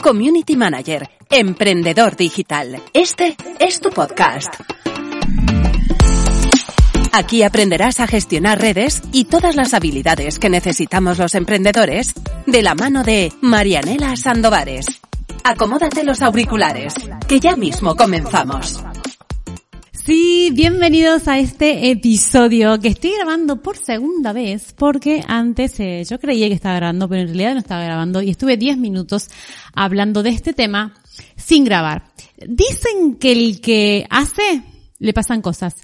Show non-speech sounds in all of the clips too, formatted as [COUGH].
Community Manager, emprendedor digital. Este es tu podcast. Aquí aprenderás a gestionar redes y todas las habilidades que necesitamos los emprendedores de la mano de Marianela Sandovares. Acomódate los auriculares, que ya mismo comenzamos. Sí, bienvenidos a este episodio que estoy grabando por segunda vez porque antes eh, yo creía que estaba grabando, pero en realidad no estaba grabando y estuve 10 minutos hablando de este tema sin grabar. Dicen que el que hace le pasan cosas.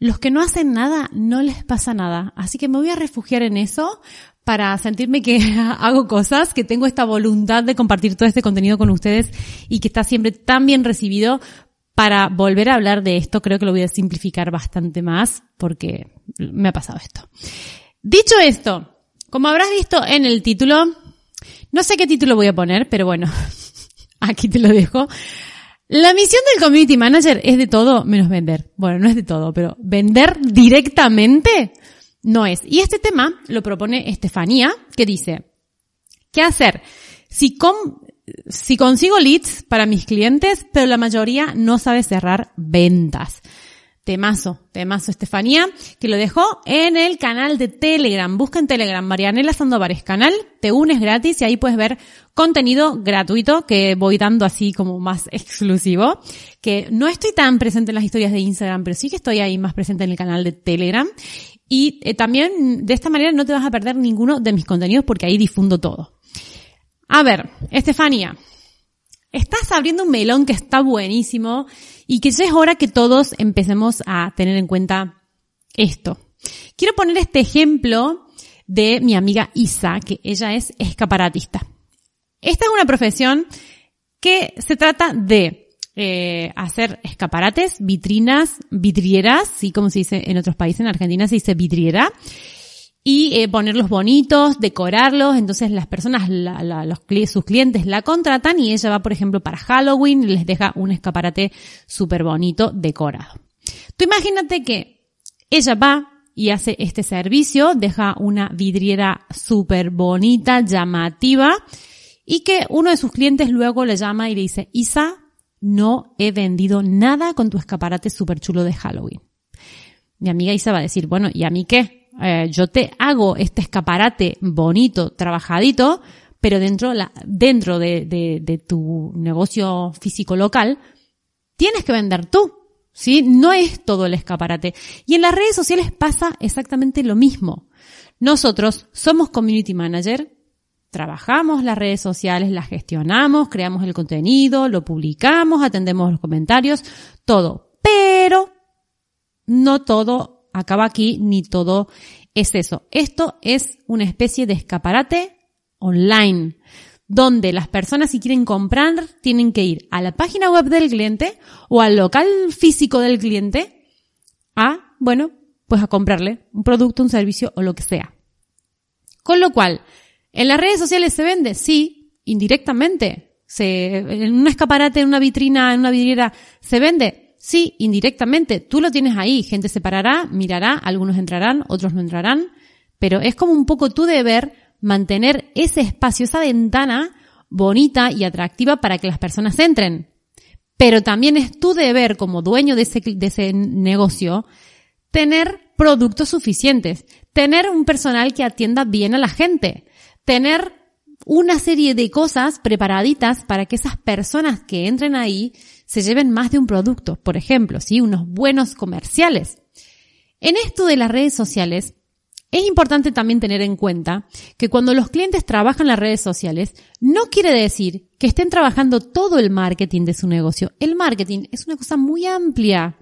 Los que no hacen nada no les pasa nada. Así que me voy a refugiar en eso para sentirme que [LAUGHS] hago cosas, que tengo esta voluntad de compartir todo este contenido con ustedes y que está siempre tan bien recibido para volver a hablar de esto, creo que lo voy a simplificar bastante más porque me ha pasado esto. Dicho esto, como habrás visto en el título, no sé qué título voy a poner, pero bueno, [LAUGHS] aquí te lo dejo. La misión del community manager es de todo menos vender. Bueno, no es de todo, pero vender directamente no es. Y este tema lo propone Estefanía, que dice, ¿qué hacer? Si, con, si consigo leads para mis clientes, pero la mayoría no sabe cerrar ventas. Temazo, temazo Estefanía, que lo dejó en el canal de Telegram. Busca en Telegram Marianela Sandovares canal, te unes gratis y ahí puedes ver contenido gratuito que voy dando así como más [LAUGHS] exclusivo. Que no estoy tan presente en las historias de Instagram, pero sí que estoy ahí más presente en el canal de Telegram. Y eh, también de esta manera no te vas a perder ninguno de mis contenidos porque ahí difundo todo. A ver, Estefanía, estás abriendo un melón que está buenísimo y que ya es hora que todos empecemos a tener en cuenta esto. Quiero poner este ejemplo de mi amiga Isa, que ella es escaparatista. Esta es una profesión que se trata de eh, hacer escaparates, vitrinas, vidrieras, sí como se dice en otros países, en Argentina se dice vidriera, y eh, ponerlos bonitos, decorarlos. Entonces las personas, los, sus clientes la contratan y ella va, por ejemplo, para Halloween y les deja un escaparate súper bonito decorado. Tú imagínate que ella va y hace este servicio, deja una vidriera súper bonita, llamativa, y que uno de sus clientes luego le llama y le dice, Isa, no he vendido nada con tu escaparate súper chulo de Halloween. Mi amiga Isa va a decir, bueno, ¿y a mí qué? Eh, yo te hago este escaparate bonito, trabajadito, pero dentro, dentro de, de, de tu negocio físico local, tienes que vender tú. ¿Sí? No es todo el escaparate. Y en las redes sociales pasa exactamente lo mismo. Nosotros somos community manager, trabajamos las redes sociales, las gestionamos, creamos el contenido, lo publicamos, atendemos los comentarios, todo. Pero no todo acaba aquí ni todo es eso. Esto es una especie de escaparate online, donde las personas si quieren comprar tienen que ir a la página web del cliente o al local físico del cliente a, bueno, pues a comprarle un producto, un servicio o lo que sea. Con lo cual, ¿en las redes sociales se vende? Sí, indirectamente. En un escaparate, en una vitrina, en una vidriera, ¿se vende? Sí, indirectamente. Tú lo tienes ahí. Gente se parará, mirará, algunos entrarán, otros no entrarán. Pero es como un poco tu deber mantener ese espacio, esa ventana bonita y atractiva para que las personas entren. Pero también es tu deber como dueño de ese, de ese negocio tener productos suficientes, tener un personal que atienda bien a la gente, tener una serie de cosas preparaditas para que esas personas que entren ahí se lleven más de un producto, por ejemplo, ¿sí? unos buenos comerciales. En esto de las redes sociales, es importante también tener en cuenta que cuando los clientes trabajan las redes sociales, no quiere decir que estén trabajando todo el marketing de su negocio. El marketing es una cosa muy amplia.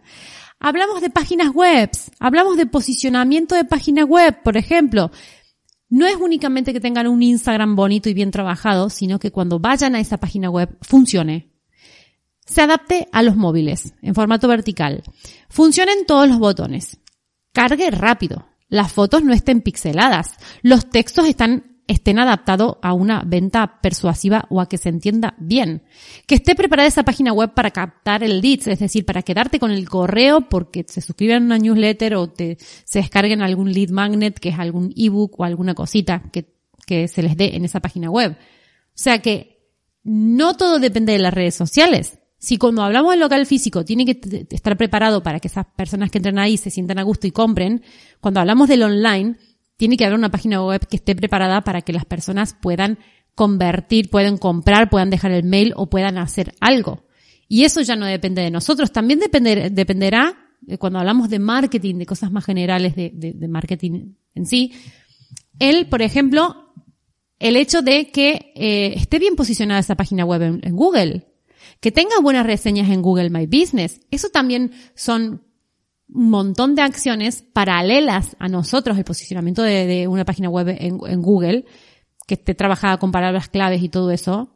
Hablamos de páginas web, hablamos de posicionamiento de páginas web, por ejemplo. no es únicamente que tengan un Instagram bonito y bien trabajado, sino que cuando vayan a esa página web funcione. Se adapte a los móviles en formato vertical. Funcionen todos los botones. Cargue rápido. Las fotos no estén pixeladas. Los textos estén adaptados a una venta persuasiva o a que se entienda bien. Que esté preparada esa página web para captar el leads, es decir, para quedarte con el correo porque se suscriben a una newsletter o te, se descarguen algún lead magnet, que es algún ebook o alguna cosita que, que se les dé en esa página web. O sea que no todo depende de las redes sociales. Si cuando hablamos del local físico tiene que estar preparado para que esas personas que entren ahí se sientan a gusto y compren, cuando hablamos del online, tiene que haber una página web que esté preparada para que las personas puedan convertir, puedan comprar, puedan dejar el mail o puedan hacer algo. Y eso ya no depende de nosotros, también dependerá, cuando hablamos de marketing, de cosas más generales de, marketing en sí, el, por ejemplo, el hecho de que eh, esté bien posicionada esa página web en Google, que tenga buenas reseñas en Google My Business. Eso también son un montón de acciones paralelas a nosotros, el posicionamiento de, una página web en, Google, que esté trabajada con palabras claves y todo eso,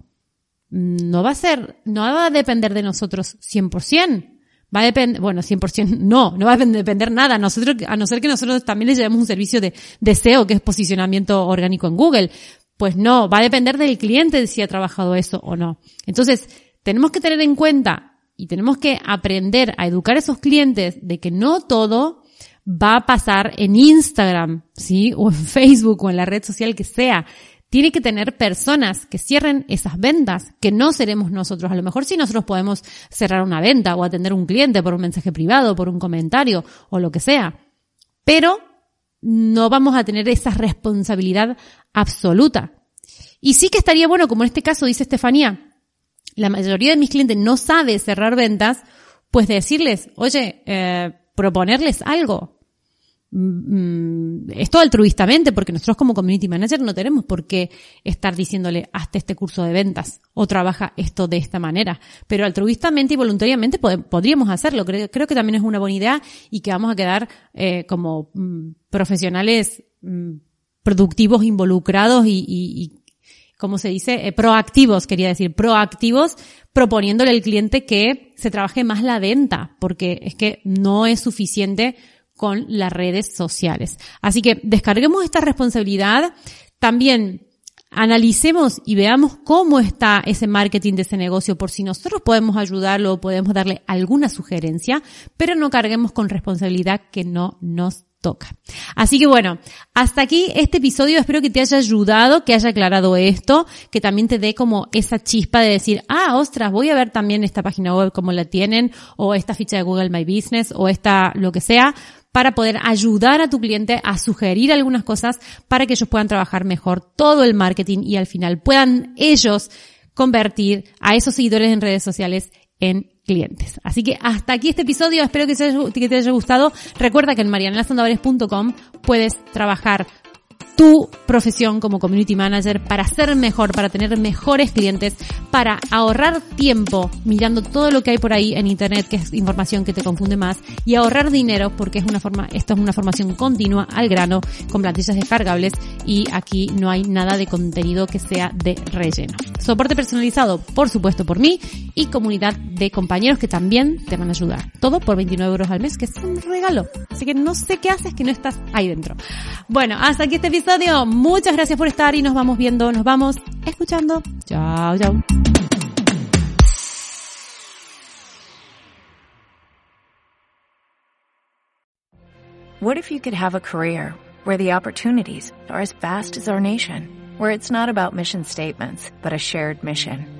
no va a ser, no va a depender de nosotros 100%. Va a depender, bueno, 100% no, no va a depender nada, nosotros, a no ser que nosotros también le llevemos un servicio de, deseo que es posicionamiento orgánico en Google. Pues no, va a depender del cliente si ha trabajado eso o no. Entonces, tenemos que tener en cuenta y tenemos que aprender a educar a esos clientes de que no todo va a pasar en Instagram, ¿sí? O en [LAUGHS] Facebook o en la red social que sea. Tiene que tener personas que cierren esas ventas, que no seremos nosotros. A lo mejor sí nosotros podemos cerrar una venta o atender un cliente por un mensaje privado, por un comentario o lo que sea. Pero no vamos a tener esa responsabilidad absoluta. Y sí que estaría bueno, como en este caso dice Estefanía, la mayoría de mis clientes no sabe cerrar ventas, pues decirles, oye, eh, proponerles algo. Mm, mm, esto altruistamente, porque nosotros como community manager no tenemos por qué estar diciéndole hasta este curso de ventas o trabaja esto de esta manera. Pero altruistamente y voluntariamente podríamos hacerlo. Creo, que también es una buena idea y que vamos a quedar eh, como mm, profesionales productivos, involucrados y, como se dice, eh, proactivos, quería decir, proactivos, proponiéndole al cliente que se trabaje más la venta, porque es que no es suficiente con las redes sociales. Así que descarguemos esta responsabilidad. También analicemos y veamos cómo está ese marketing de ese negocio por si nosotros podemos ayudarlo o podemos darle alguna sugerencia, pero no carguemos con responsabilidad que no nos toca. Así que bueno, hasta aquí este episodio. Espero que te haya ayudado, que haya aclarado esto, que también te dé como esa chispa de decir, ah, ostras, voy a ver también esta página web como la tienen, o esta ficha de Google My Business, o esta lo que sea, para poder ayudar a tu cliente a sugerir algunas cosas para que ellos puedan trabajar mejor todo el marketing y al final puedan ellos convertir a esos seguidores en redes sociales en clientes. Así que hasta aquí este episodio, espero que te haya, gustado. Recuerda que en marianelasandovares.com puedes trabajar tu profesión como community manager para ser mejor, para tener mejores clientes, para ahorrar tiempo mirando todo lo que hay por ahí en internet, que es información que te confunde más, y ahorrar dinero porque es una forma, esto es una formación continua al grano con plantillas descargables y aquí no hay nada de contenido que sea de relleno. Soporte personalizado, por supuesto, por mí y comunidad de compañeros que también te van a ayudar. Todo por 29 euros al mes, que es un regalo. Así que no sé qué haces que no estás ahí dentro. Bueno, hasta aquí este episodio Muchas gracias por estar y nos vamos viendo, nos vamos escuchando. Chao, chao. What if you could have a career where the opportunities are as vast as our nation, where it's not about mission statements, but a shared mission?